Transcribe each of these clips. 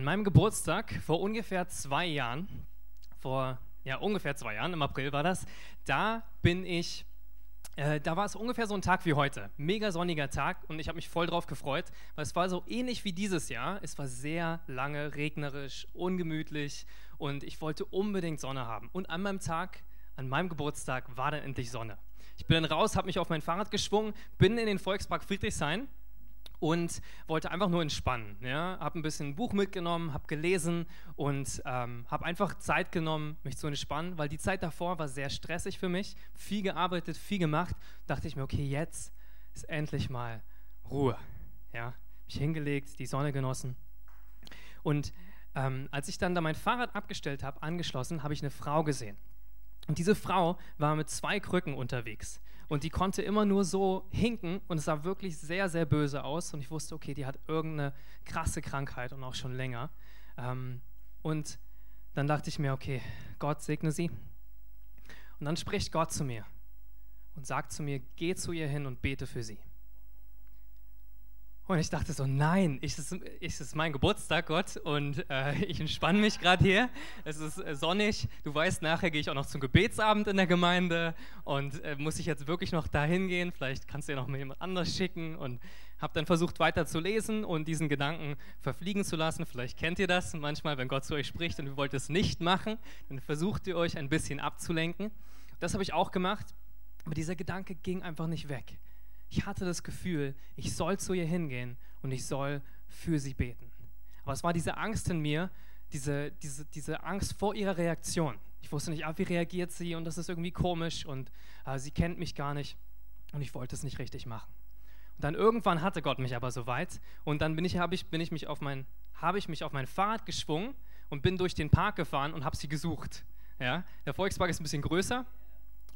An meinem Geburtstag vor ungefähr zwei Jahren, vor ja ungefähr zwei Jahren, im April war das, da bin ich, äh, da war es ungefähr so ein Tag wie heute. Mega sonniger Tag und ich habe mich voll drauf gefreut, weil es war so ähnlich wie dieses Jahr. Es war sehr lange, regnerisch, ungemütlich und ich wollte unbedingt Sonne haben. Und an meinem Tag, an meinem Geburtstag, war dann endlich Sonne. Ich bin dann raus, habe mich auf mein Fahrrad geschwungen, bin in den Volkspark Friedrichshain und wollte einfach nur entspannen. Ja? Habe ein bisschen ein Buch mitgenommen, habe gelesen und ähm, habe einfach Zeit genommen, mich zu entspannen, weil die Zeit davor war sehr stressig für mich, viel gearbeitet, viel gemacht. Dachte ich mir, okay, jetzt ist endlich mal Ruhe. Ja? Mich hingelegt, die Sonne genossen. Und ähm, als ich dann da mein Fahrrad abgestellt habe, angeschlossen, habe ich eine Frau gesehen. Und diese Frau war mit zwei Krücken unterwegs. Und die konnte immer nur so hinken und es sah wirklich sehr, sehr böse aus. Und ich wusste, okay, die hat irgendeine krasse Krankheit und auch schon länger. Ähm, und dann dachte ich mir, okay, Gott segne sie. Und dann spricht Gott zu mir und sagt zu mir, geh zu ihr hin und bete für sie. Und ich dachte so, nein, ist, es ist mein Geburtstag, Gott, und äh, ich entspanne mich gerade hier. Es ist äh, sonnig. Du weißt, nachher gehe ich auch noch zum Gebetsabend in der Gemeinde und äh, muss ich jetzt wirklich noch dahin gehen? Vielleicht kannst du ja noch mal jemand anders schicken und habe dann versucht weiter zu lesen und diesen Gedanken verfliegen zu lassen. Vielleicht kennt ihr das manchmal, wenn Gott zu euch spricht und ihr wollt es nicht machen, dann versucht ihr euch ein bisschen abzulenken. Das habe ich auch gemacht, aber dieser Gedanke ging einfach nicht weg ich hatte das Gefühl, ich soll zu ihr hingehen und ich soll für sie beten. Aber es war diese Angst in mir, diese, diese, diese Angst vor ihrer Reaktion. Ich wusste nicht, ah, wie reagiert sie und das ist irgendwie komisch und äh, sie kennt mich gar nicht und ich wollte es nicht richtig machen. Und dann irgendwann hatte Gott mich aber soweit und dann bin ich, habe ich, bin ich mich auf mein, habe ich mich auf mein Fahrrad geschwungen und bin durch den Park gefahren und habe sie gesucht. Ja? Der Volkspark ist ein bisschen größer,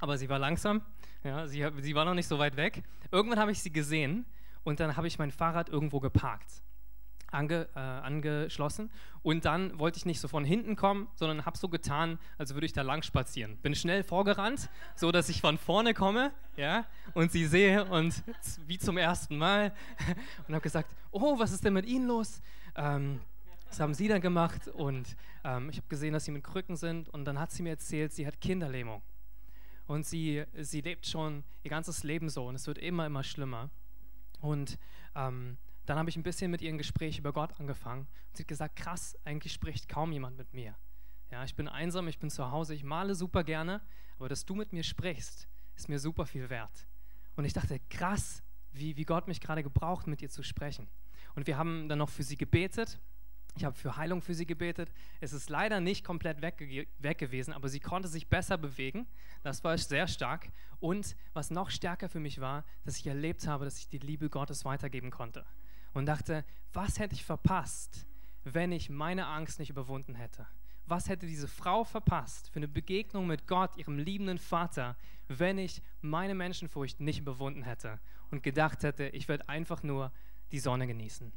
aber sie war langsam. Ja, sie, sie war noch nicht so weit weg. Irgendwann habe ich sie gesehen und dann habe ich mein Fahrrad irgendwo geparkt, ange, äh, angeschlossen. Und dann wollte ich nicht so von hinten kommen, sondern habe so getan, als würde ich da lang spazieren. Bin schnell vorgerannt, so dass ich von vorne komme ja, und sie sehe und wie zum ersten Mal und habe gesagt: Oh, was ist denn mit Ihnen los? Ähm, das haben sie dann gemacht und ähm, ich habe gesehen, dass sie mit Krücken sind und dann hat sie mir erzählt, sie hat Kinderlähmung und sie, sie lebt schon ihr ganzes Leben so und es wird immer, immer schlimmer. Und ähm, dann habe ich ein bisschen mit ihr ein Gespräch über Gott angefangen. Und sie hat gesagt, krass, eigentlich spricht kaum jemand mit mir. Ja, ich bin einsam, ich bin zu Hause, ich male super gerne, aber dass du mit mir sprichst, ist mir super viel wert. Und ich dachte, krass, wie, wie Gott mich gerade gebraucht, mit ihr zu sprechen. Und wir haben dann noch für sie gebetet ich habe für Heilung für sie gebetet. Es ist leider nicht komplett weg, weg, gewesen, aber sie konnte sich besser bewegen. Das war sehr stark. Und was noch stärker für mich war, dass ich erlebt habe, dass ich die Liebe Gottes weitergeben konnte. Und dachte, was hätte ich verpasst, wenn ich meine Angst nicht überwunden hätte? Was hätte diese Frau verpasst für eine Begegnung mit Gott, ihrem liebenden Vater, wenn ich meine Menschenfurcht nicht überwunden hätte und gedacht hätte, ich werde einfach nur die Sonne genießen?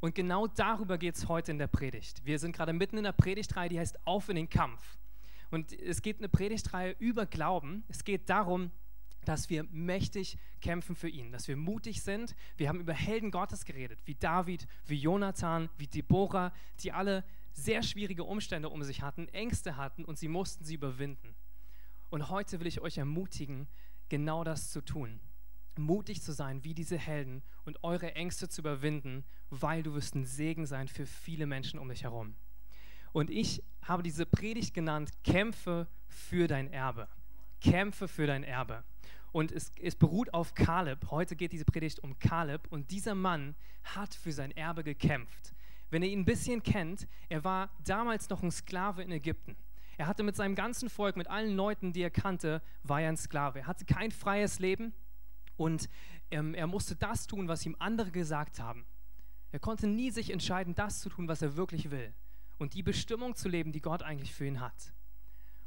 Und genau darüber geht es heute in der Predigt. Wir sind gerade mitten in der Predigtreihe, die heißt Auf in den Kampf. Und es geht eine Predigtreihe über Glauben. Es geht darum, dass wir mächtig kämpfen für ihn, dass wir mutig sind. Wir haben über Helden Gottes geredet, wie David, wie Jonathan, wie Deborah, die alle sehr schwierige Umstände um sich hatten, Ängste hatten und sie mussten sie überwinden. Und heute will ich euch ermutigen, genau das zu tun mutig zu sein wie diese Helden und eure Ängste zu überwinden, weil du wirst ein Segen sein für viele Menschen um dich herum. Und ich habe diese Predigt genannt, Kämpfe für dein Erbe. Kämpfe für dein Erbe. Und es, es beruht auf Kaleb. Heute geht diese Predigt um Kaleb. Und dieser Mann hat für sein Erbe gekämpft. Wenn ihr ihn ein bisschen kennt, er war damals noch ein Sklave in Ägypten. Er hatte mit seinem ganzen Volk, mit allen Leuten, die er kannte, war er ein Sklave. Er hatte kein freies Leben. Und ähm, er musste das tun, was ihm andere gesagt haben. Er konnte nie sich entscheiden, das zu tun, was er wirklich will. Und die Bestimmung zu leben, die Gott eigentlich für ihn hat.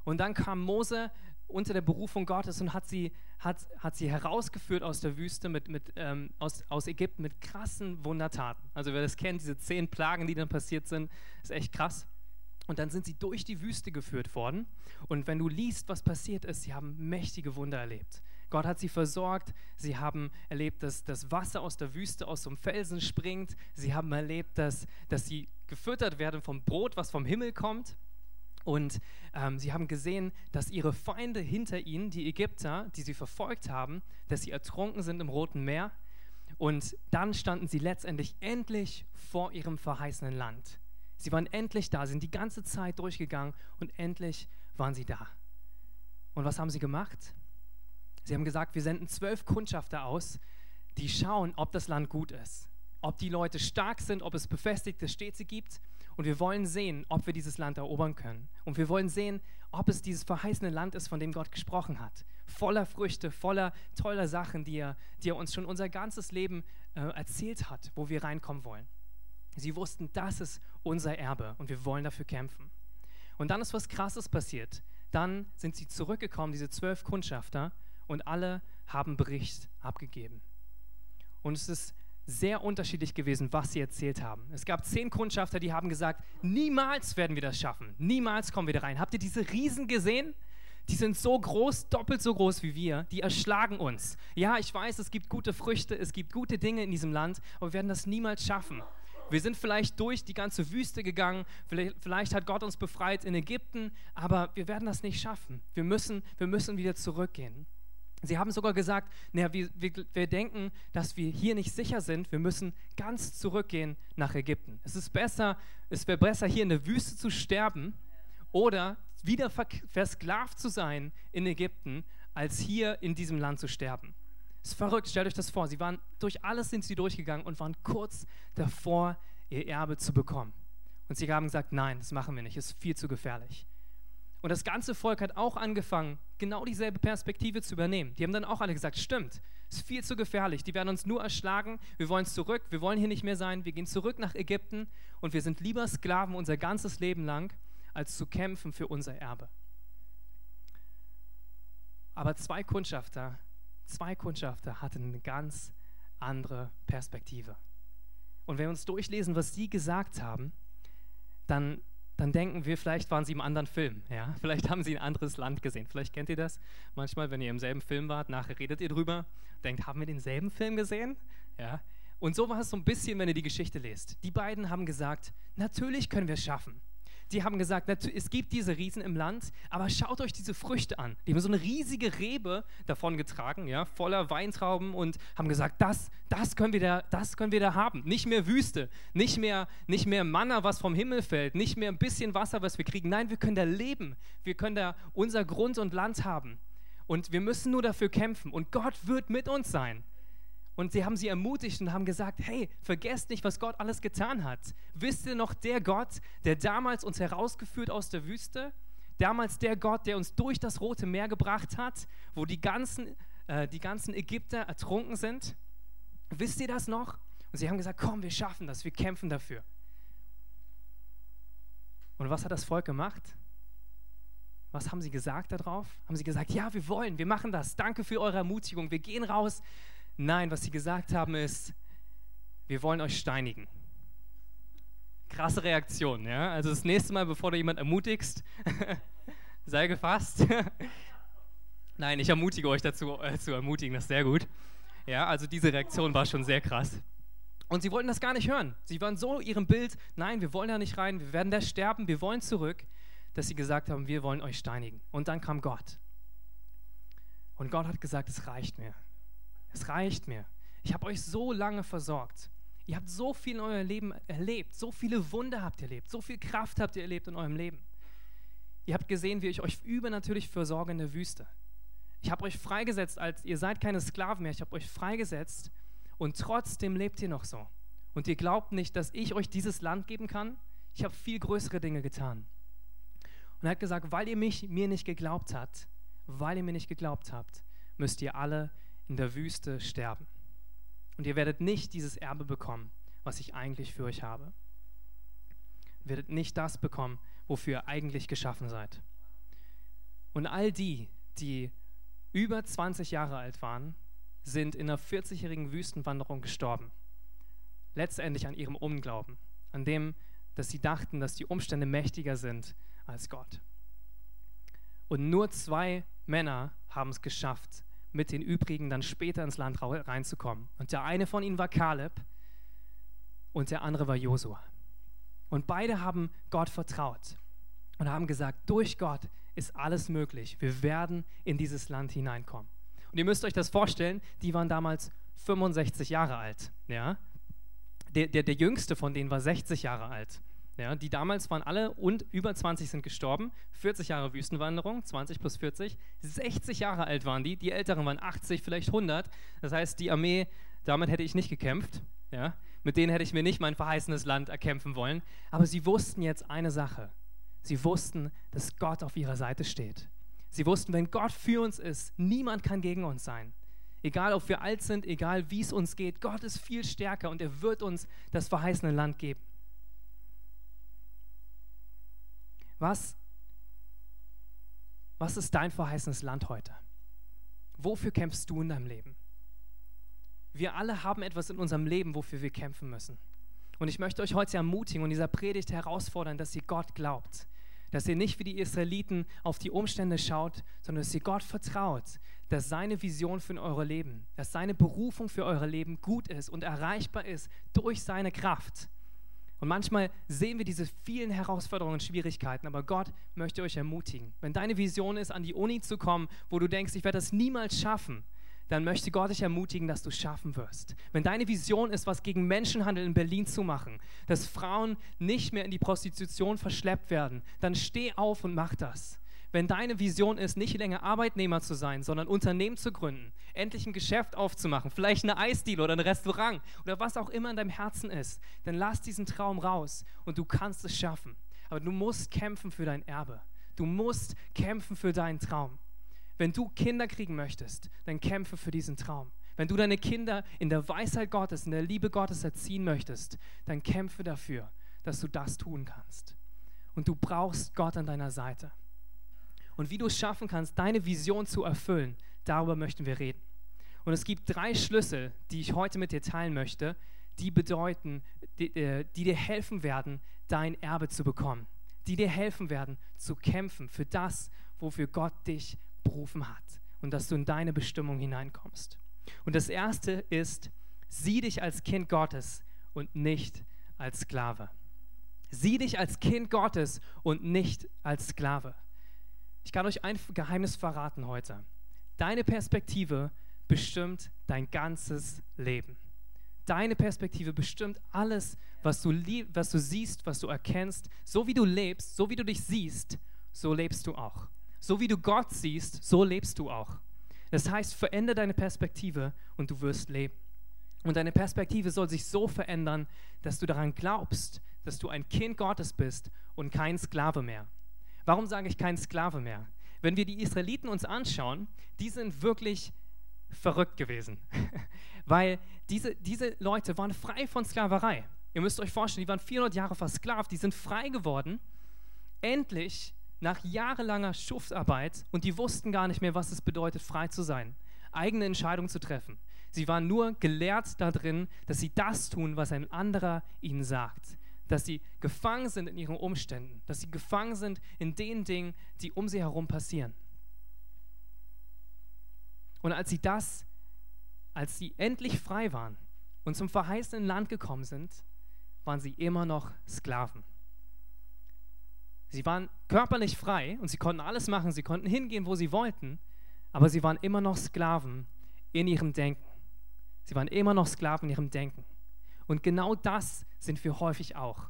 Und dann kam Mose unter der Berufung Gottes und hat sie, hat, hat sie herausgeführt aus der Wüste, mit, mit, ähm, aus, aus Ägypten mit krassen Wundertaten. Also wer das kennt, diese zehn Plagen, die dann passiert sind, ist echt krass. Und dann sind sie durch die Wüste geführt worden. Und wenn du liest, was passiert ist, sie haben mächtige Wunder erlebt Gott hat sie versorgt. Sie haben erlebt, dass das Wasser aus der Wüste aus dem Felsen springt. Sie haben erlebt, dass, dass sie gefüttert werden vom Brot, was vom Himmel kommt. Und ähm, sie haben gesehen, dass ihre Feinde hinter ihnen, die Ägypter, die sie verfolgt haben, dass sie ertrunken sind im Roten Meer. Und dann standen sie letztendlich endlich vor ihrem verheißenen Land. Sie waren endlich da, sind die ganze Zeit durchgegangen und endlich waren sie da. Und was haben sie gemacht? Sie haben gesagt, wir senden zwölf Kundschafter aus, die schauen, ob das Land gut ist, ob die Leute stark sind, ob es befestigte Städte gibt. Und wir wollen sehen, ob wir dieses Land erobern können. Und wir wollen sehen, ob es dieses verheißene Land ist, von dem Gott gesprochen hat. Voller Früchte, voller toller Sachen, die er, die er uns schon unser ganzes Leben äh, erzählt hat, wo wir reinkommen wollen. Sie wussten, das ist unser Erbe und wir wollen dafür kämpfen. Und dann ist was Krasses passiert. Dann sind sie zurückgekommen, diese zwölf Kundschafter, und alle haben Bericht abgegeben. Und es ist sehr unterschiedlich gewesen, was sie erzählt haben. Es gab zehn Kundschafter, die haben gesagt, niemals werden wir das schaffen, niemals kommen wir da rein. Habt ihr diese Riesen gesehen? Die sind so groß, doppelt so groß wie wir, die erschlagen uns. Ja, ich weiß, es gibt gute Früchte, es gibt gute Dinge in diesem Land, aber wir werden das niemals schaffen. Wir sind vielleicht durch die ganze Wüste gegangen, vielleicht, vielleicht, hat Gott uns befreit in Ägypten, aber wir werden das nicht schaffen. Wir müssen, wir müssen wieder zurückgehen. Sie haben sogar gesagt, naja, wir, wir, wir, denken, dass wir hier nicht sicher sind. Wir müssen ganz zurückgehen nach Ägypten. Es ist besser, es wäre besser, hier in der Wüste zu sterben oder wieder versklavt zu sein in Ägypten, als hier in diesem Land zu sterben. Es ist verrückt, stellt euch das vor. Sie waren durch alles sind sie durchgegangen und waren kurz davor, ihr Erbe zu bekommen. Und sie haben gesagt, nein, das machen wir nicht, es ist viel zu gefährlich. Und das ganze Volk hat auch angefangen, genau dieselbe Perspektive zu übernehmen. Die haben dann auch alle gesagt, stimmt, ist viel zu gefährlich, die werden uns nur erschlagen, wir wollen zurück, wir wollen hier nicht mehr sein, wir gehen zurück nach Ägypten und wir sind lieber Sklaven unser ganzes Leben lang, als zu kämpfen für unser Erbe. Aber zwei Kundschafter, zwei Kundschafter hatten eine ganz andere Perspektive. Und wenn wir uns durchlesen, was sie gesagt haben, dann dann denken wir, vielleicht waren sie im anderen Film. Ja? Vielleicht haben sie ein anderes Land gesehen. Vielleicht kennt ihr das. Manchmal, wenn ihr im selben Film wart, nachher redet ihr drüber, denkt, haben wir denselben Film gesehen? Ja? Und so war es so ein bisschen, wenn ihr die Geschichte lest. Die beiden haben gesagt, natürlich können wir es schaffen die haben gesagt, es gibt diese Riesen im Land, aber schaut euch diese Früchte an. Die haben so eine riesige Rebe davon getragen, ja, voller Weintrauben und haben gesagt, das, das, können wir da, das können wir da haben. Nicht mehr Wüste, nicht mehr, nicht mehr Manna, was vom Himmel fällt, nicht mehr ein bisschen Wasser, was wir kriegen. Nein, wir können da leben. Wir können da unser Grund und Land haben. Und wir müssen nur dafür kämpfen. Und Gott wird mit uns sein. Und sie haben sie ermutigt und haben gesagt, hey, vergesst nicht, was Gott alles getan hat. Wisst ihr noch, der Gott, der damals uns herausgeführt aus der Wüste, damals der Gott, der uns durch das Rote Meer gebracht hat, wo die ganzen, äh, die ganzen Ägypter ertrunken sind? Wisst ihr das noch? Und sie haben gesagt, komm, wir schaffen das, wir kämpfen dafür. Und was hat das Volk gemacht? Was haben sie gesagt darauf? Haben sie gesagt, ja, wir wollen, wir machen das. Danke für eure Ermutigung. Wir gehen raus, Nein, was sie gesagt haben ist, wir wollen euch steinigen. Krasse Reaktion, ja? Also das nächste Mal, bevor du jemand ermutigst, sei gefasst. Nein, ich ermutige euch dazu, äh, zu ermutigen, das ist sehr gut. Ja, also diese Reaktion war schon sehr krass. Und sie wollten das gar nicht hören. Sie waren so ihrem Bild, nein, wir wollen da nicht rein, wir werden da sterben, wir wollen zurück, dass sie gesagt haben, wir wollen euch steinigen. Und dann kam Gott. Und Gott hat gesagt, es reicht mir. Es reicht mir. Ich habe euch so lange versorgt. Ihr habt so viel in eurem Leben erlebt. So viele Wunder habt ihr erlebt. So viel Kraft habt ihr erlebt in eurem Leben. Ihr habt gesehen, wie ich euch übernatürlich versorge in der Wüste. Ich habe euch freigesetzt, als ihr seid keine Sklaven mehr. Ich habe euch freigesetzt und trotzdem lebt ihr noch so. Und ihr glaubt nicht, dass ich euch dieses Land geben kann? Ich habe viel größere Dinge getan. Und er hat gesagt, weil ihr mich, mir nicht geglaubt habt, weil ihr mir nicht geglaubt habt, müsst ihr alle in der Wüste sterben. Und ihr werdet nicht dieses Erbe bekommen, was ich eigentlich für euch habe. Ihr werdet nicht das bekommen, wofür ihr eigentlich geschaffen seid. Und all die, die über 20 Jahre alt waren, sind in einer 40-jährigen Wüstenwanderung gestorben. Letztendlich an ihrem Unglauben, an dem, dass sie dachten, dass die Umstände mächtiger sind als Gott. Und nur zwei Männer haben es geschafft, mit den übrigen dann später ins Land reinzukommen. Und der eine von ihnen war Kaleb und der andere war Josua. Und beide haben Gott vertraut und haben gesagt, durch Gott ist alles möglich. Wir werden in dieses Land hineinkommen. Und ihr müsst euch das vorstellen, die waren damals 65 Jahre alt. Ja? Der, der, der jüngste von denen war 60 Jahre alt. Ja, die damals waren alle und über 20 sind gestorben. 40 Jahre Wüstenwanderung, 20 plus 40. 60 Jahre alt waren die. Die Älteren waren 80, vielleicht 100. Das heißt, die Armee, damit hätte ich nicht gekämpft. Ja? Mit denen hätte ich mir nicht mein verheißenes Land erkämpfen wollen. Aber sie wussten jetzt eine Sache. Sie wussten, dass Gott auf ihrer Seite steht. Sie wussten, wenn Gott für uns ist, niemand kann gegen uns sein. Egal, ob wir alt sind, egal, wie es uns geht, Gott ist viel stärker und er wird uns das verheißene Land geben. Was, was ist dein verheißenes Land heute? Wofür kämpfst du in deinem Leben? Wir alle haben etwas in unserem Leben, wofür wir kämpfen müssen. Und ich möchte euch heute ermutigen und dieser Predigt herausfordern, dass ihr Gott glaubt. Dass ihr nicht wie die Israeliten auf die Umstände schaut, sondern dass ihr Gott vertraut, dass seine Vision für euer Leben, dass seine Berufung für euer Leben gut ist und erreichbar ist durch seine Kraft. Und manchmal sehen wir diese vielen Herausforderungen und Schwierigkeiten, aber Gott möchte euch ermutigen. Wenn deine Vision ist, an die Uni zu kommen, wo du denkst, ich werde das niemals schaffen, dann möchte Gott dich ermutigen, dass du es schaffen wirst. Wenn deine Vision ist, was gegen Menschenhandel in Berlin zu machen, dass Frauen nicht mehr in die Prostitution verschleppt werden, dann steh auf und mach das wenn deine Vision ist, nicht länger Arbeitnehmer zu sein, sondern Unternehmen zu gründen, endlich ein Geschäft aufzumachen, vielleicht eine Eisdiele oder ein Restaurant oder was auch immer in deinem Herzen ist, dann lass diesen Traum raus und du kannst es schaffen. Aber du musst kämpfen für dein Erbe. Du musst kämpfen für deinen Traum. Wenn du Kinder kriegen möchtest, dann kämpfe für diesen Traum. Wenn du deine Kinder in der Weisheit Gottes, in der Liebe Gottes erziehen möchtest, dann kämpfe dafür, dass du das tun kannst. Und du brauchst Gott an deiner Seite und wie du es schaffen kannst, deine Vision zu erfüllen, darüber möchten wir reden. Und es gibt drei Schlüssel, die ich heute mit dir teilen möchte, die bedeuten, die, äh, die dir helfen werden, dein Erbe zu bekommen, die dir helfen werden, zu kämpfen für das, wofür Gott dich berufen hat und dass du in deine Bestimmung hineinkommst. Und das erste ist, sieh dich als Kind Gottes und nicht als Sklave. Sieh dich als Kind Gottes und nicht als Sklave. Ich kann euch ein Geheimnis verraten heute. Deine Perspektive bestimmt dein ganzes Leben. Deine Perspektive bestimmt alles, was du, was du siehst, was du erkennst. So wie du lebst, so wie du dich siehst, so lebst du auch. So wie du Gott siehst, so lebst du auch. Das heißt, verändere deine Perspektive und du wirst leben. Und deine Perspektive soll sich so verändern, dass du daran glaubst, dass du ein Kind Gottes bist und kein Sklave mehr. Warum sage ich kein Sklave mehr? Wenn wir die Israeliten uns anschauen, die sind wirklich verrückt gewesen. Weil diese, diese Leute waren frei von Sklaverei. Ihr müsst euch vorstellen, die waren 400 Jahre versklavt, die sind frei geworden, endlich nach jahrelanger Schuftarbeit und die wussten gar nicht mehr, was es bedeutet, frei zu sein, eigene Entscheidungen zu treffen. Sie waren nur gelehrt darin, dass sie das tun, was ein anderer ihnen sagt dass sie gefangen sind in ihren Umständen, dass sie gefangen sind in den Dingen, die um sie herum passieren. Und als sie das, als sie endlich frei waren und zum verheißenen Land gekommen sind, waren sie immer noch Sklaven. Sie waren körperlich frei und sie konnten alles machen, sie konnten hingehen, wo sie wollten, aber sie waren immer noch Sklaven in ihrem Denken. Sie waren immer noch Sklaven in ihrem Denken. Und genau das sind wir häufig auch.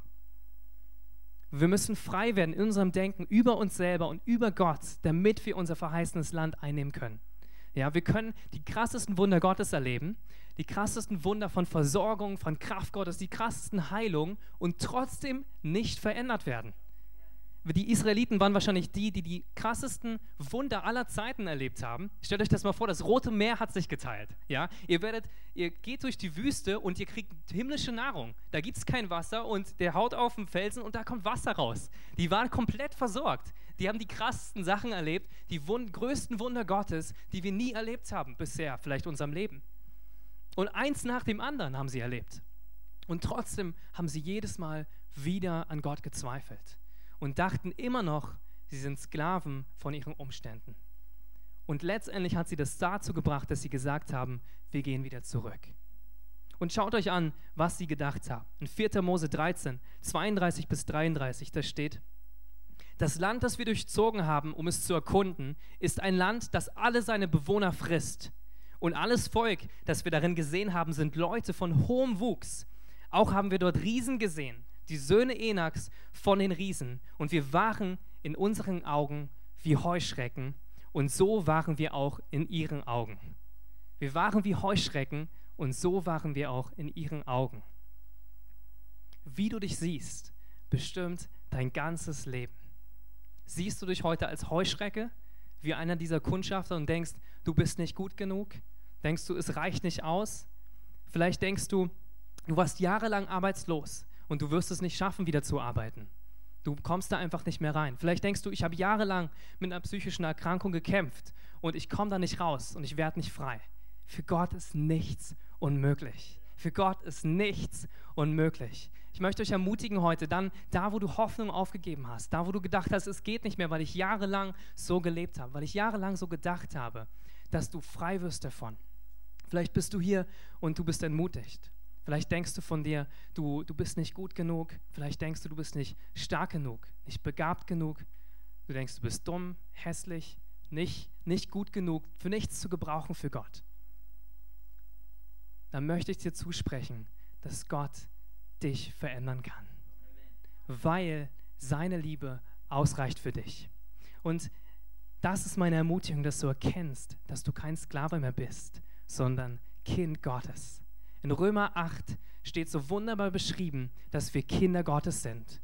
Wir müssen frei werden in unserem Denken über uns selber und über Gott, damit wir unser verheißenes Land einnehmen können. Ja, wir können die krassesten Wunder Gottes erleben, die krassesten Wunder von Versorgung, von Kraft Gottes, die krassesten Heilungen und trotzdem nicht verändert werden die Israeliten waren wahrscheinlich die, die die krassesten Wunder aller Zeiten erlebt haben. Stellt euch das mal vor, das Rote Meer hat sich geteilt. Ja? Ihr, werdet, ihr geht durch die Wüste und ihr kriegt himmlische Nahrung. Da gibt es kein Wasser und der haut auf den Felsen und da kommt Wasser raus. Die waren komplett versorgt. Die haben die krassesten Sachen erlebt, die Wund größten Wunder Gottes, die wir nie erlebt haben bisher, vielleicht unserem Leben. Und eins nach dem anderen haben sie erlebt. Und trotzdem haben sie jedes Mal wieder an Gott gezweifelt und dachten immer noch, sie sind Sklaven von ihren Umständen. Und letztendlich hat sie das dazu gebracht, dass sie gesagt haben, wir gehen wieder zurück. Und schaut euch an, was sie gedacht haben. In 4. Mose 13, 32 bis 33, da steht, das Land, das wir durchzogen haben, um es zu erkunden, ist ein Land, das alle seine Bewohner frisst. Und alles Volk, das wir darin gesehen haben, sind Leute von hohem Wuchs. Auch haben wir dort Riesen gesehen, die Söhne Enaks von den Riesen. Und wir waren in unseren Augen wie Heuschrecken. Und so waren wir auch in ihren Augen. Wir waren wie Heuschrecken und so waren wir auch in ihren Augen. Wie du dich siehst, bestimmt dein ganzes Leben. Siehst du dich heute als Heuschrecke, wie einer dieser Kundschafter und denkst, du bist nicht gut genug? Denkst du, es reicht nicht aus? Vielleicht denkst du, du warst jahrelang arbeitslos und du wirst es nicht schaffen, wieder zu arbeiten. Du kommst da einfach nicht mehr rein. Vielleicht denkst du, ich habe jahrelang mit einer psychischen Erkrankung gekämpft und ich komme da nicht raus und ich werde nicht frei. Für Gott ist nichts unmöglich. Für Gott ist nichts unmöglich. Ich möchte euch ermutigen heute, dann da, wo du Hoffnung aufgegeben hast, da, wo du gedacht hast, es geht nicht mehr, weil ich jahrelang so gelebt habe, weil ich jahrelang so gedacht habe, dass du frei wirst davon. Vielleicht bist du hier und du bist entmutigt. Vielleicht denkst du von dir, du, du bist nicht gut genug. Vielleicht denkst du, du bist nicht stark genug, nicht begabt genug. Du denkst, du bist dumm, hässlich, nicht, nicht gut genug, für nichts zu gebrauchen für Gott. Dann möchte ich dir zusprechen, dass Gott dich verändern kann, weil seine Liebe ausreicht für dich. Und das ist meine Ermutigung, dass du erkennst, dass du kein Sklave mehr bist, sondern Kind Gottes. In Römer 8 steht so wunderbar beschrieben, dass wir Kinder Gottes sind.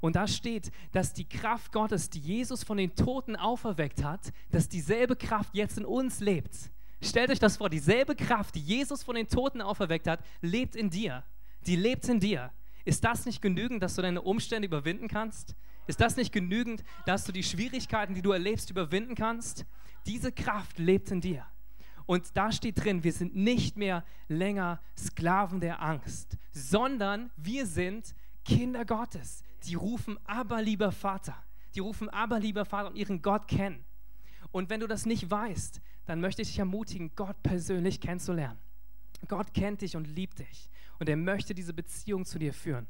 Und da steht, dass die Kraft Gottes, die Jesus von den Toten auferweckt hat, dass dieselbe Kraft jetzt in uns lebt. Stellt euch das vor, dieselbe Kraft, die Jesus von den Toten auferweckt hat, lebt in dir. Die lebt in dir. Ist das nicht genügend, dass du deine Umstände überwinden kannst? Ist das nicht genügend, dass du die Schwierigkeiten, die du erlebst, überwinden kannst? Diese Kraft lebt in dir. Und da steht drin, wir sind nicht mehr länger Sklaven der Angst, sondern wir sind Kinder Gottes. Die rufen aber lieber Vater. Die rufen aber lieber Vater und ihren Gott kennen. Und wenn du das nicht weißt, dann möchte ich dich ermutigen, Gott persönlich kennenzulernen. Gott kennt dich und liebt dich. Und er möchte diese Beziehung zu dir führen.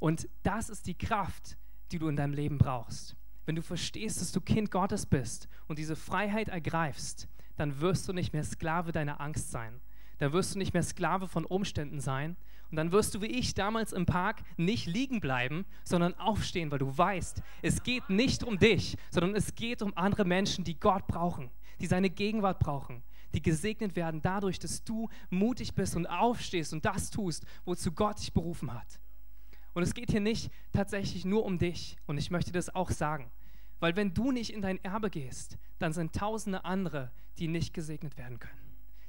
Und das ist die Kraft, die du in deinem Leben brauchst. Wenn du verstehst, dass du Kind Gottes bist und diese Freiheit ergreifst, dann wirst du nicht mehr Sklave deiner Angst sein. Dann wirst du nicht mehr Sklave von Umständen sein. Und dann wirst du wie ich damals im Park nicht liegen bleiben, sondern aufstehen, weil du weißt, es geht nicht um dich, sondern es geht um andere Menschen, die Gott brauchen, die seine Gegenwart brauchen, die gesegnet werden dadurch, dass du mutig bist und aufstehst und das tust, wozu Gott dich berufen hat. Und es geht hier nicht tatsächlich nur um dich. Und ich möchte das auch sagen. Weil wenn du nicht in dein Erbe gehst, dann sind tausende andere, die nicht gesegnet werden können.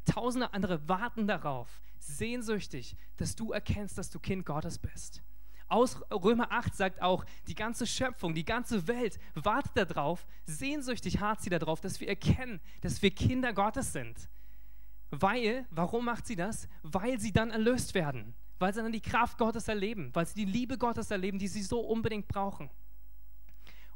Tausende andere warten darauf, sehnsüchtig, dass du erkennst, dass du Kind Gottes bist. Aus Römer 8 sagt auch, die ganze Schöpfung, die ganze Welt wartet darauf, sehnsüchtig hart sie darauf, dass wir erkennen, dass wir Kinder Gottes sind. Weil, warum macht sie das? Weil sie dann erlöst werden, weil sie dann die Kraft Gottes erleben, weil sie die Liebe Gottes erleben, die sie so unbedingt brauchen.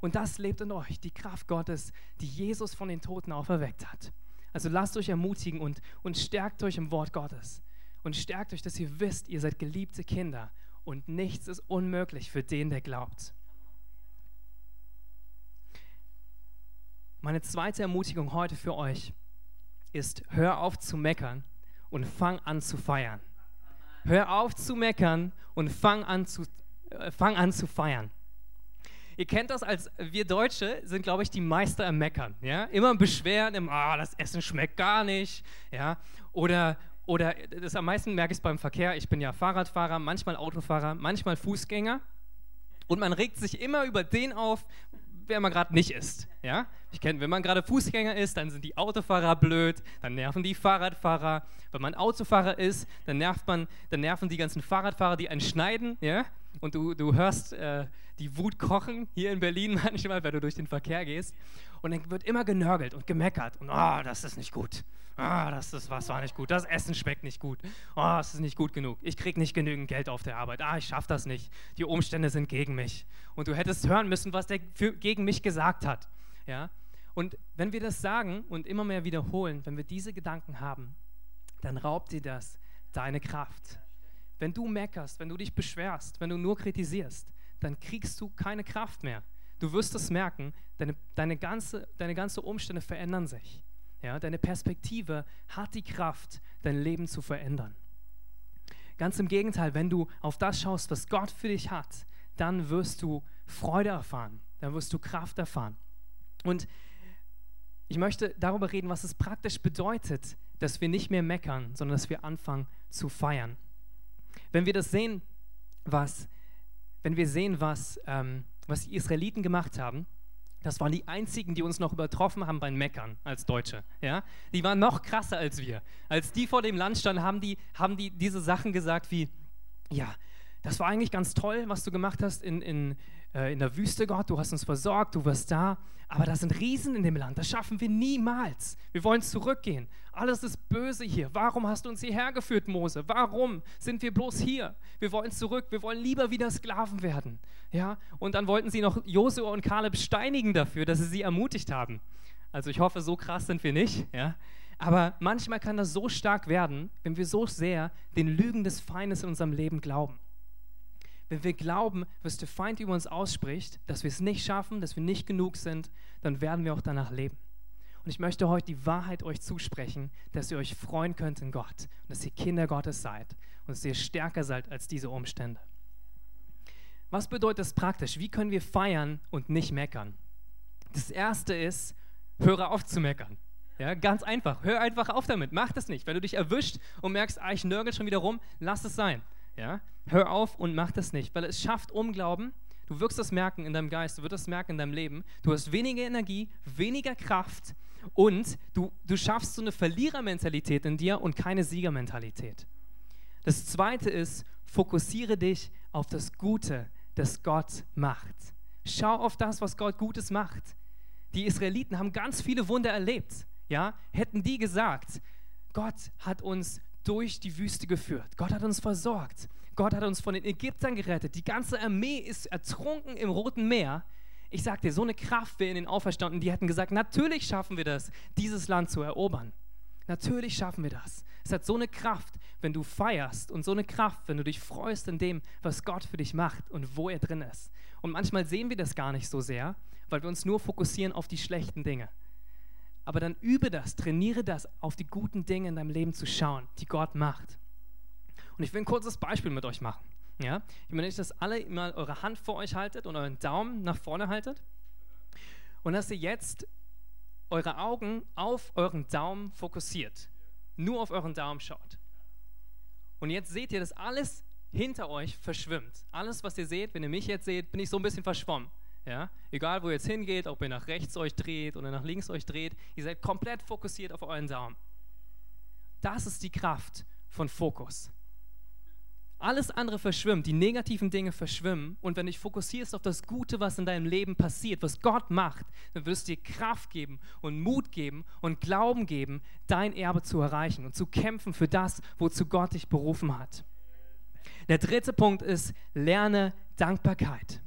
Und das lebt in euch, die Kraft Gottes, die Jesus von den Toten auferweckt hat. Also lasst euch ermutigen und, und stärkt euch im Wort Gottes. Und stärkt euch, dass ihr wisst, ihr seid geliebte Kinder und nichts ist unmöglich für den, der glaubt. Meine zweite Ermutigung heute für euch ist, hör auf zu meckern und fang an zu feiern. Hör auf zu meckern und fang an zu, äh, fang an zu feiern. Ihr kennt das als wir Deutsche sind, glaube ich, die Meister im Meckern. Ja? Immer beschweren, im, ah, das Essen schmeckt gar nicht. Ja? Oder, oder das am meisten merke ich es beim Verkehr. Ich bin ja Fahrradfahrer, manchmal Autofahrer, manchmal Fußgänger. Und man regt sich immer über den auf, wer man gerade nicht ist. Ja? Ich kenne, wenn man gerade Fußgänger ist, dann sind die Autofahrer blöd, dann nerven die Fahrradfahrer. Wenn man Autofahrer ist, dann nervt man, dann nerven die ganzen Fahrradfahrer, die einen schneiden, ja? Und du, du hörst äh, die Wut kochen hier in Berlin manchmal, wenn du durch den Verkehr gehst. Und dann wird immer genörgelt und gemeckert. Und oh, das ist nicht gut. Ah, das ist was war nicht gut. Das Essen schmeckt nicht gut. Oh, es ist nicht gut genug. Ich kriege nicht genügend Geld auf der Arbeit. Ah, ich schaffe das nicht. Die Umstände sind gegen mich. Und du hättest hören müssen, was der für, gegen mich gesagt hat. Ja? Und wenn wir das sagen und immer mehr wiederholen, wenn wir diese Gedanken haben, dann raubt dir das deine Kraft. Wenn du meckerst, wenn du dich beschwerst, wenn du nur kritisierst, dann kriegst du keine Kraft mehr. Du wirst es merken, deine, deine, ganze, deine ganze Umstände verändern sich. Ja, deine Perspektive hat die Kraft, dein Leben zu verändern. Ganz im Gegenteil, wenn du auf das schaust, was Gott für dich hat, dann wirst du Freude erfahren, dann wirst du Kraft erfahren. Und ich möchte darüber reden, was es praktisch bedeutet, dass wir nicht mehr meckern, sondern dass wir anfangen zu feiern. Wenn wir das sehen, was, wenn wir sehen, was, ähm, was die Israeliten gemacht haben, das waren die einzigen, die uns noch übertroffen haben beim Meckern als Deutsche. Ja? Die waren noch krasser als wir. Als die vor dem Land standen, haben die, haben die diese Sachen gesagt wie, ja, das war eigentlich ganz toll, was du gemacht hast in, in, äh, in der Wüste, Gott. Du hast uns versorgt, du warst da. Aber da sind Riesen in dem Land. Das schaffen wir niemals. Wir wollen zurückgehen. Alles ist böse hier. Warum hast du uns hierher geführt, Mose? Warum sind wir bloß hier? Wir wollen zurück. Wir wollen lieber wieder Sklaven werden. Ja? Und dann wollten sie noch Josua und Kaleb steinigen dafür, dass sie sie ermutigt haben. Also ich hoffe, so krass sind wir nicht. Ja? Aber manchmal kann das so stark werden, wenn wir so sehr den Lügen des Feindes in unserem Leben glauben wenn wir glauben, was der Feind über uns ausspricht, dass wir es nicht schaffen, dass wir nicht genug sind, dann werden wir auch danach leben. Und ich möchte heute die Wahrheit euch zusprechen, dass ihr euch freuen könnt in Gott und dass ihr Kinder Gottes seid und dass ihr stärker seid als diese Umstände. Was bedeutet das praktisch? Wie können wir feiern und nicht meckern? Das erste ist, höre auf zu meckern. Ja, ganz einfach. Hör einfach auf damit. Mach das nicht. Wenn du dich erwischt und merkst, ah, ich nörgel schon wieder rum, lass es sein. Ja? Hör auf und mach das nicht, weil es schafft Unglauben. Du wirst das merken in deinem Geist, du wirst das merken in deinem Leben. Du hast weniger Energie, weniger Kraft und du, du schaffst so eine Verlierermentalität in dir und keine Siegermentalität. Das zweite ist, fokussiere dich auf das Gute, das Gott macht. Schau auf das, was Gott Gutes macht. Die Israeliten haben ganz viele Wunder erlebt. Ja? Hätten die gesagt, Gott hat uns durch die Wüste geführt. Gott hat uns versorgt. Gott hat uns von den Ägyptern gerettet. Die ganze Armee ist ertrunken im Roten Meer. Ich sag dir, so eine Kraft wäre in den Auferstanden, die hätten gesagt, natürlich schaffen wir das, dieses Land zu erobern. Natürlich schaffen wir das. Es hat so eine Kraft, wenn du feierst und so eine Kraft, wenn du dich freust in dem, was Gott für dich macht und wo er drin ist. Und manchmal sehen wir das gar nicht so sehr, weil wir uns nur fokussieren auf die schlechten Dinge. Aber dann übe das, trainiere das, auf die guten Dinge in deinem Leben zu schauen, die Gott macht. Und ich will ein kurzes Beispiel mit euch machen. Ja? Ich möchte, dass alle mal eure Hand vor euch haltet und euren Daumen nach vorne haltet. Und dass ihr jetzt eure Augen auf euren Daumen fokussiert. Nur auf euren Daumen schaut. Und jetzt seht ihr, dass alles hinter euch verschwimmt. Alles, was ihr seht, wenn ihr mich jetzt seht, bin ich so ein bisschen verschwommen. Ja? Egal, wo ihr jetzt hingeht, ob ihr nach rechts euch dreht oder nach links euch dreht, ihr seid komplett fokussiert auf euren Daumen. Das ist die Kraft von Fokus. Alles andere verschwimmt, die negativen Dinge verschwimmen. Und wenn du dich fokussierst auf das Gute, was in deinem Leben passiert, was Gott macht, dann wirst du dir Kraft geben und Mut geben und Glauben geben, dein Erbe zu erreichen und zu kämpfen für das, wozu Gott dich berufen hat. Der dritte Punkt ist, lerne Dankbarkeit.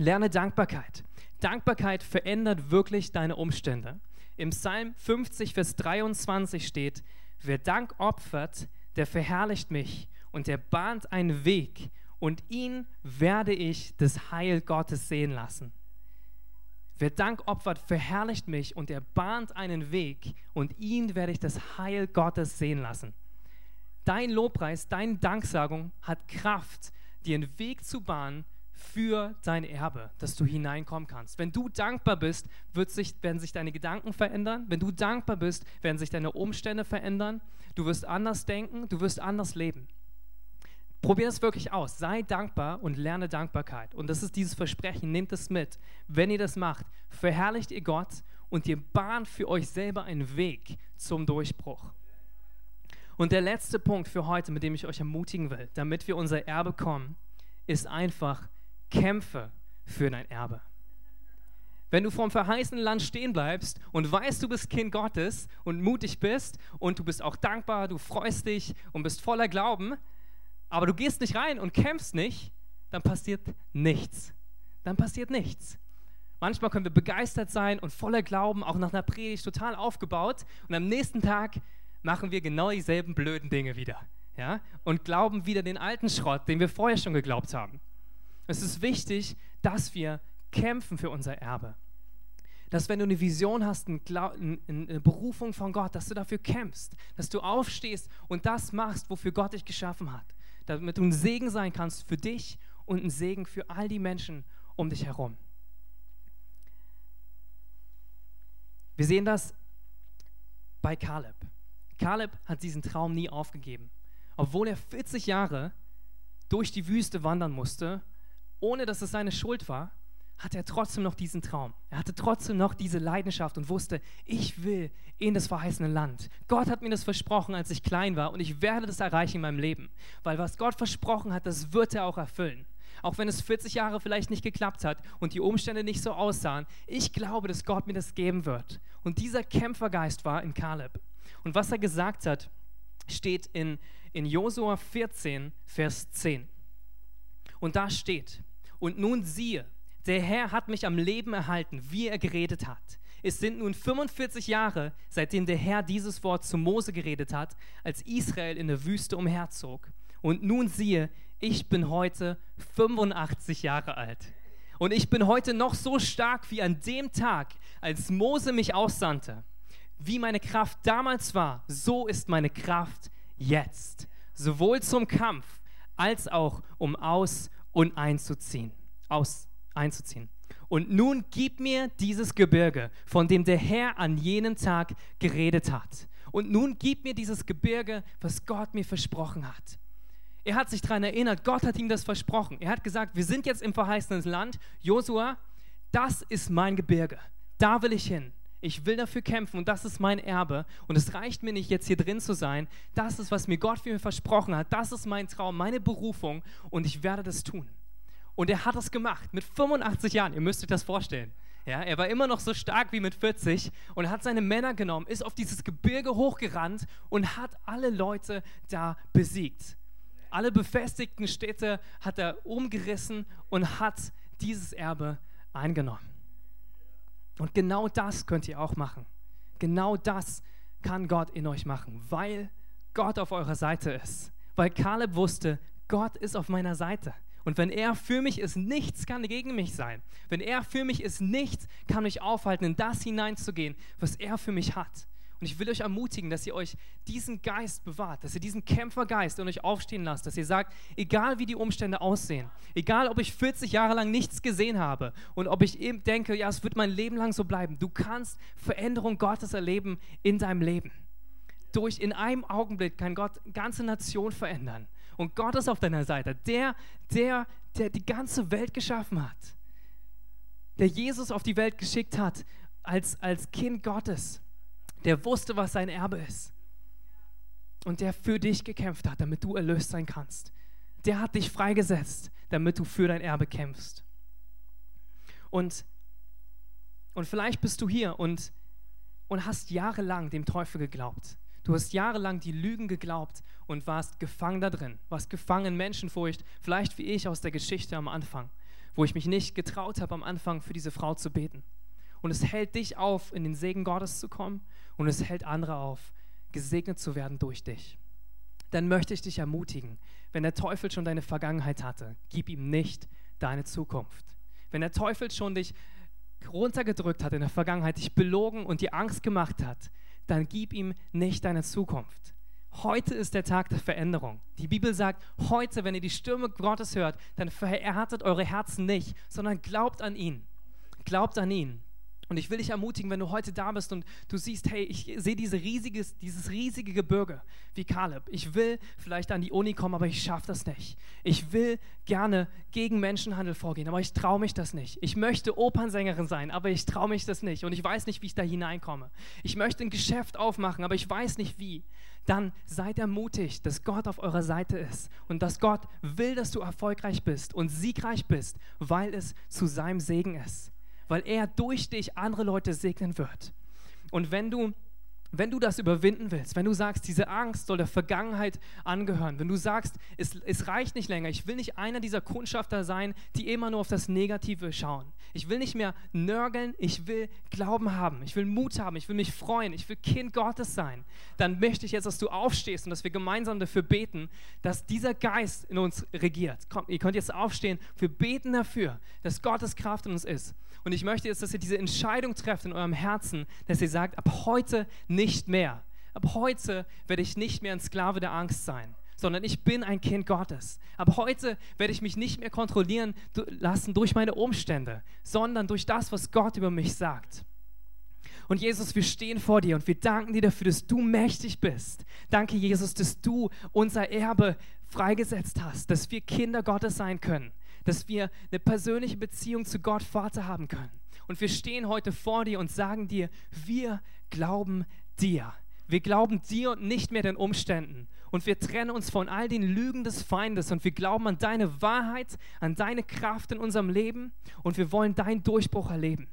Lerne Dankbarkeit. Dankbarkeit verändert wirklich deine Umstände. Im Psalm 50, Vers 23 steht, wer Dank opfert, der verherrlicht mich und der bahnt einen Weg und ihn werde ich das Heil Gottes sehen lassen. Wer Dank opfert, verherrlicht mich und er bahnt einen Weg und ihn werde ich das Heil Gottes sehen lassen. Dein Lobpreis, deine Danksagung hat Kraft, dir einen Weg zu bahnen für dein Erbe, dass du hineinkommen kannst. Wenn du dankbar bist, wird sich, werden sich deine Gedanken verändern. Wenn du dankbar bist, werden sich deine Umstände verändern. Du wirst anders denken, du wirst anders leben. Probier es wirklich aus. Sei dankbar und lerne Dankbarkeit. Und das ist dieses Versprechen. Nehmt es mit. Wenn ihr das macht, verherrlicht ihr Gott und ihr bahnt für euch selber einen Weg zum Durchbruch. Und der letzte Punkt für heute, mit dem ich euch ermutigen will, damit wir unser Erbe kommen, ist einfach, kämpfe für dein Erbe. Wenn du vom verheißenen Land stehen bleibst und weißt, du bist Kind Gottes und mutig bist und du bist auch dankbar, du freust dich und bist voller Glauben, aber du gehst nicht rein und kämpfst nicht, dann passiert nichts. Dann passiert nichts. Manchmal können wir begeistert sein und voller Glauben, auch nach einer Predigt total aufgebaut. Und am nächsten Tag machen wir genau dieselben blöden Dinge wieder. Ja? Und glauben wieder den alten Schrott, den wir vorher schon geglaubt haben. Es ist wichtig, dass wir kämpfen für unser Erbe. Dass wenn du eine Vision hast, eine Berufung von Gott, dass du dafür kämpfst, dass du aufstehst und das machst, wofür Gott dich geschaffen hat. Damit du ein Segen sein kannst für dich und ein Segen für all die Menschen um dich herum. Wir sehen das bei Kaleb. Kaleb hat diesen Traum nie aufgegeben. Obwohl er 40 Jahre durch die Wüste wandern musste, ohne dass es seine Schuld war, hat er trotzdem noch diesen Traum. Er hatte trotzdem noch diese Leidenschaft und wusste, ich will in das verheißene Land. Gott hat mir das versprochen, als ich klein war und ich werde das erreichen in meinem Leben. Weil was Gott versprochen hat, das wird er auch erfüllen auch wenn es 40 Jahre vielleicht nicht geklappt hat und die Umstände nicht so aussahen. Ich glaube, dass Gott mir das geben wird. Und dieser Kämpfergeist war in Kaleb. Und was er gesagt hat, steht in, in Josua 14, Vers 10. Und da steht, und nun siehe, der Herr hat mich am Leben erhalten, wie er geredet hat. Es sind nun 45 Jahre, seitdem der Herr dieses Wort zu Mose geredet hat, als Israel in der Wüste umherzog. Und nun siehe, ich bin heute 85 Jahre alt. Und ich bin heute noch so stark wie an dem Tag, als Mose mich aussandte. Wie meine Kraft damals war, so ist meine Kraft jetzt. Sowohl zum Kampf als auch um aus und einzuziehen. Aus, einzuziehen. Und nun gib mir dieses Gebirge, von dem der Herr an jenem Tag geredet hat. Und nun gib mir dieses Gebirge, was Gott mir versprochen hat. Er hat sich daran erinnert, Gott hat ihm das versprochen. Er hat gesagt, wir sind jetzt im verheißenen Land. Josua, das ist mein Gebirge. Da will ich hin. Ich will dafür kämpfen und das ist mein Erbe. Und es reicht mir nicht, jetzt hier drin zu sein. Das ist, was mir Gott für mich versprochen hat. Das ist mein Traum, meine Berufung und ich werde das tun. Und er hat es gemacht mit 85 Jahren. Ihr müsst euch das vorstellen. Ja, er war immer noch so stark wie mit 40 und hat seine Männer genommen, ist auf dieses Gebirge hochgerannt und hat alle Leute da besiegt alle befestigten Städte hat er umgerissen und hat dieses Erbe eingenommen. Und genau das könnt ihr auch machen. Genau das kann Gott in euch machen, weil Gott auf eurer Seite ist. Weil Kaleb wusste, Gott ist auf meiner Seite. Und wenn er für mich ist, nichts kann gegen mich sein. Wenn er für mich ist, nichts kann mich aufhalten, in das hineinzugehen, was er für mich hat. Und ich will euch ermutigen, dass ihr euch diesen Geist bewahrt, dass ihr diesen Kämpfergeist in euch aufstehen lasst, dass ihr sagt, egal wie die Umstände aussehen, egal ob ich 40 Jahre lang nichts gesehen habe und ob ich eben denke, ja, es wird mein Leben lang so bleiben, du kannst Veränderung Gottes erleben in deinem Leben. Durch in einem Augenblick kann Gott ganze Nation verändern. Und Gott ist auf deiner Seite, der, der, der die ganze Welt geschaffen hat, der Jesus auf die Welt geschickt hat als, als Kind Gottes der wusste, was sein Erbe ist. Und der für dich gekämpft hat, damit du erlöst sein kannst. Der hat dich freigesetzt, damit du für dein Erbe kämpfst. Und, und vielleicht bist du hier und, und hast jahrelang dem Teufel geglaubt. Du hast jahrelang die Lügen geglaubt und warst gefangen da drin, warst gefangen in Menschenfurcht, vielleicht wie ich aus der Geschichte am Anfang, wo ich mich nicht getraut habe, am Anfang für diese Frau zu beten. Und es hält dich auf, in den Segen Gottes zu kommen und es hält andere auf, gesegnet zu werden durch dich. Dann möchte ich dich ermutigen, wenn der Teufel schon deine Vergangenheit hatte, gib ihm nicht deine Zukunft. Wenn der Teufel schon dich runtergedrückt hat in der Vergangenheit, dich belogen und dir Angst gemacht hat, dann gib ihm nicht deine Zukunft. Heute ist der Tag der Veränderung. Die Bibel sagt, heute, wenn ihr die Stimme Gottes hört, dann verhärtet eure Herzen nicht, sondern glaubt an ihn. Glaubt an ihn. Und ich will dich ermutigen, wenn du heute da bist und du siehst, hey, ich sehe diese riesiges, dieses riesige Gebirge wie Kaleb. Ich will vielleicht an die Uni kommen, aber ich schaffe das nicht. Ich will gerne gegen Menschenhandel vorgehen, aber ich traue mich das nicht. Ich möchte Opernsängerin sein, aber ich traue mich das nicht und ich weiß nicht, wie ich da hineinkomme. Ich möchte ein Geschäft aufmachen, aber ich weiß nicht wie. Dann seid ermutigt, dass Gott auf eurer Seite ist und dass Gott will, dass du erfolgreich bist und siegreich bist, weil es zu seinem Segen ist weil er durch dich andere Leute segnen wird. Und wenn du wenn du das überwinden willst, wenn du sagst, diese Angst soll der Vergangenheit angehören, wenn du sagst, es, es reicht nicht länger, ich will nicht einer dieser Kundschafter sein, die immer nur auf das Negative schauen. Ich will nicht mehr nörgeln, ich will Glauben haben, ich will Mut haben, ich will mich freuen, ich will Kind Gottes sein. Dann möchte ich jetzt, dass du aufstehst und dass wir gemeinsam dafür beten, dass dieser Geist in uns regiert. Kommt, ihr könnt jetzt aufstehen, wir beten dafür, dass Gottes Kraft in uns ist. Und ich möchte jetzt, dass ihr diese Entscheidung trefft in eurem Herzen, dass ihr sagt, ab heute nicht mehr. Ab heute werde ich nicht mehr ein Sklave der Angst sein, sondern ich bin ein Kind Gottes. Ab heute werde ich mich nicht mehr kontrollieren lassen durch meine Umstände, sondern durch das, was Gott über mich sagt. Und Jesus, wir stehen vor dir und wir danken dir dafür, dass du mächtig bist. Danke, Jesus, dass du unser Erbe freigesetzt hast, dass wir Kinder Gottes sein können dass wir eine persönliche Beziehung zu Gott Vater haben können. Und wir stehen heute vor dir und sagen dir, wir glauben dir. Wir glauben dir und nicht mehr den Umständen. Und wir trennen uns von all den Lügen des Feindes und wir glauben an deine Wahrheit, an deine Kraft in unserem Leben und wir wollen deinen Durchbruch erleben.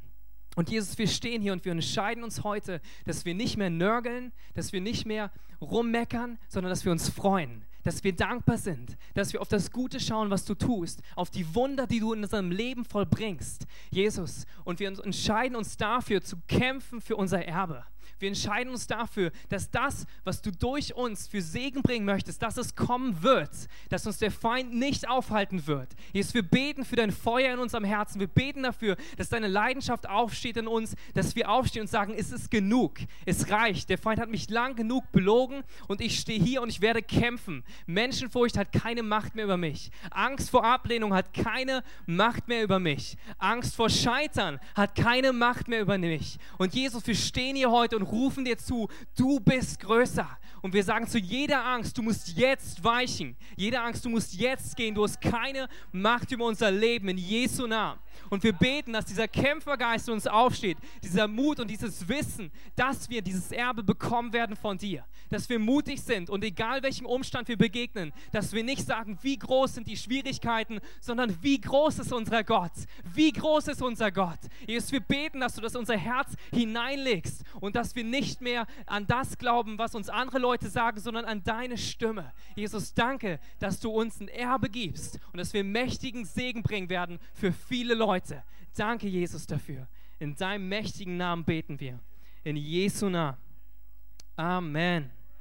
Und Jesus, wir stehen hier und wir entscheiden uns heute, dass wir nicht mehr nörgeln, dass wir nicht mehr rummeckern, sondern dass wir uns freuen, dass wir dankbar sind, dass wir auf das Gute schauen, was du tust, auf die Wunder, die du in unserem Leben vollbringst, Jesus. Und wir entscheiden uns dafür zu kämpfen für unser Erbe. Wir entscheiden uns dafür, dass das, was du durch uns für Segen bringen möchtest, dass es kommen wird, dass uns der Feind nicht aufhalten wird. Jesus, wir beten für dein Feuer in unserem Herzen. Wir beten dafür, dass deine Leidenschaft aufsteht in uns, dass wir aufstehen und sagen, es ist genug, es reicht. Der Feind hat mich lang genug belogen und ich stehe hier und ich werde kämpfen. Menschenfurcht hat keine Macht mehr über mich. Angst vor Ablehnung hat keine Macht mehr über mich. Angst vor Scheitern hat keine Macht mehr über mich. Und Jesus, wir stehen hier heute und rufen dir zu, du bist größer. Und wir sagen zu jeder Angst, du musst jetzt weichen. Jede Angst, du musst jetzt gehen. Du hast keine Macht über unser Leben in Jesu Namen. Und wir beten, dass dieser Kämpfergeist uns aufsteht, dieser Mut und dieses Wissen, dass wir dieses Erbe bekommen werden von dir. Dass wir mutig sind und egal welchem Umstand wir begegnen, dass wir nicht sagen, wie groß sind die Schwierigkeiten, sondern wie groß ist unser Gott. Wie groß ist unser Gott. Jesus, wir beten, dass du das in unser Herz hineinlegst und dass wir nicht mehr an das glauben, was uns andere Leute sagen, sondern an deine Stimme. Jesus, danke, dass du uns ein Erbe gibst und dass wir mächtigen Segen bringen werden für viele Leute heute. Danke, Jesus, dafür. In deinem mächtigen Namen beten wir. In Jesu Namen. Amen.